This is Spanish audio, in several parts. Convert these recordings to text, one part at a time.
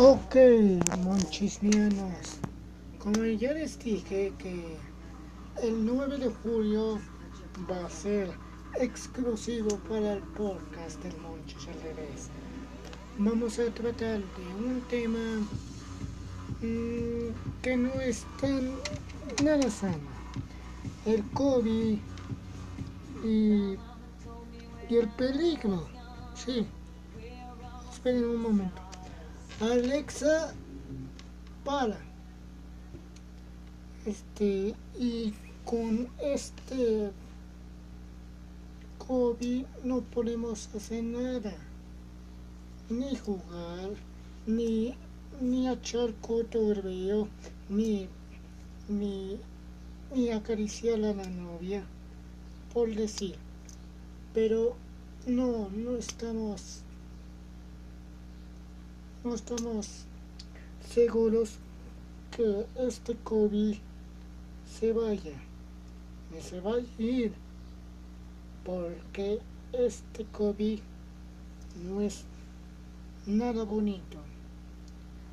Ok, monchisnianos. Como ya les dije que el 9 de julio va a ser exclusivo para el podcast del Monchis al revés. Vamos a tratar de un tema mmm, que no es tan nada sano. El COVID y, y el peligro. Sí. Esperen un momento. Alexa, para. Este, y con este COVID no podemos hacer nada. Ni jugar, ni, ni echar cotorreo, ni, ni, ni acariciar a la novia, por decir. Pero no, no estamos no estamos seguros que este COVID se vaya, ni se va a ir, porque este COVID no es nada bonito.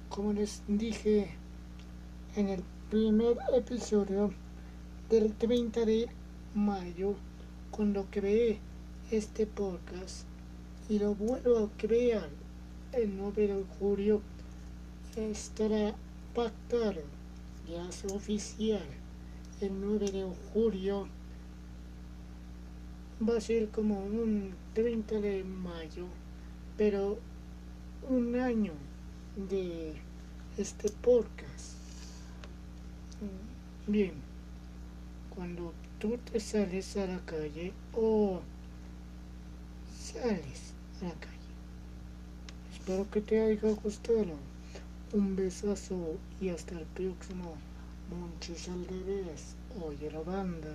Como les dije en el primer episodio del 30 de mayo, cuando creé este podcast y lo vuelvo a crear el 9 de julio estará pactado, ya es oficial. El 9 de julio va a ser como un 30 de mayo, pero un año de este podcast. Bien, cuando tú te sales a la calle o sales a la calle Espero que te haya gustado. Un besazo y hasta el próximo. Monchis al revés. Oye la banda.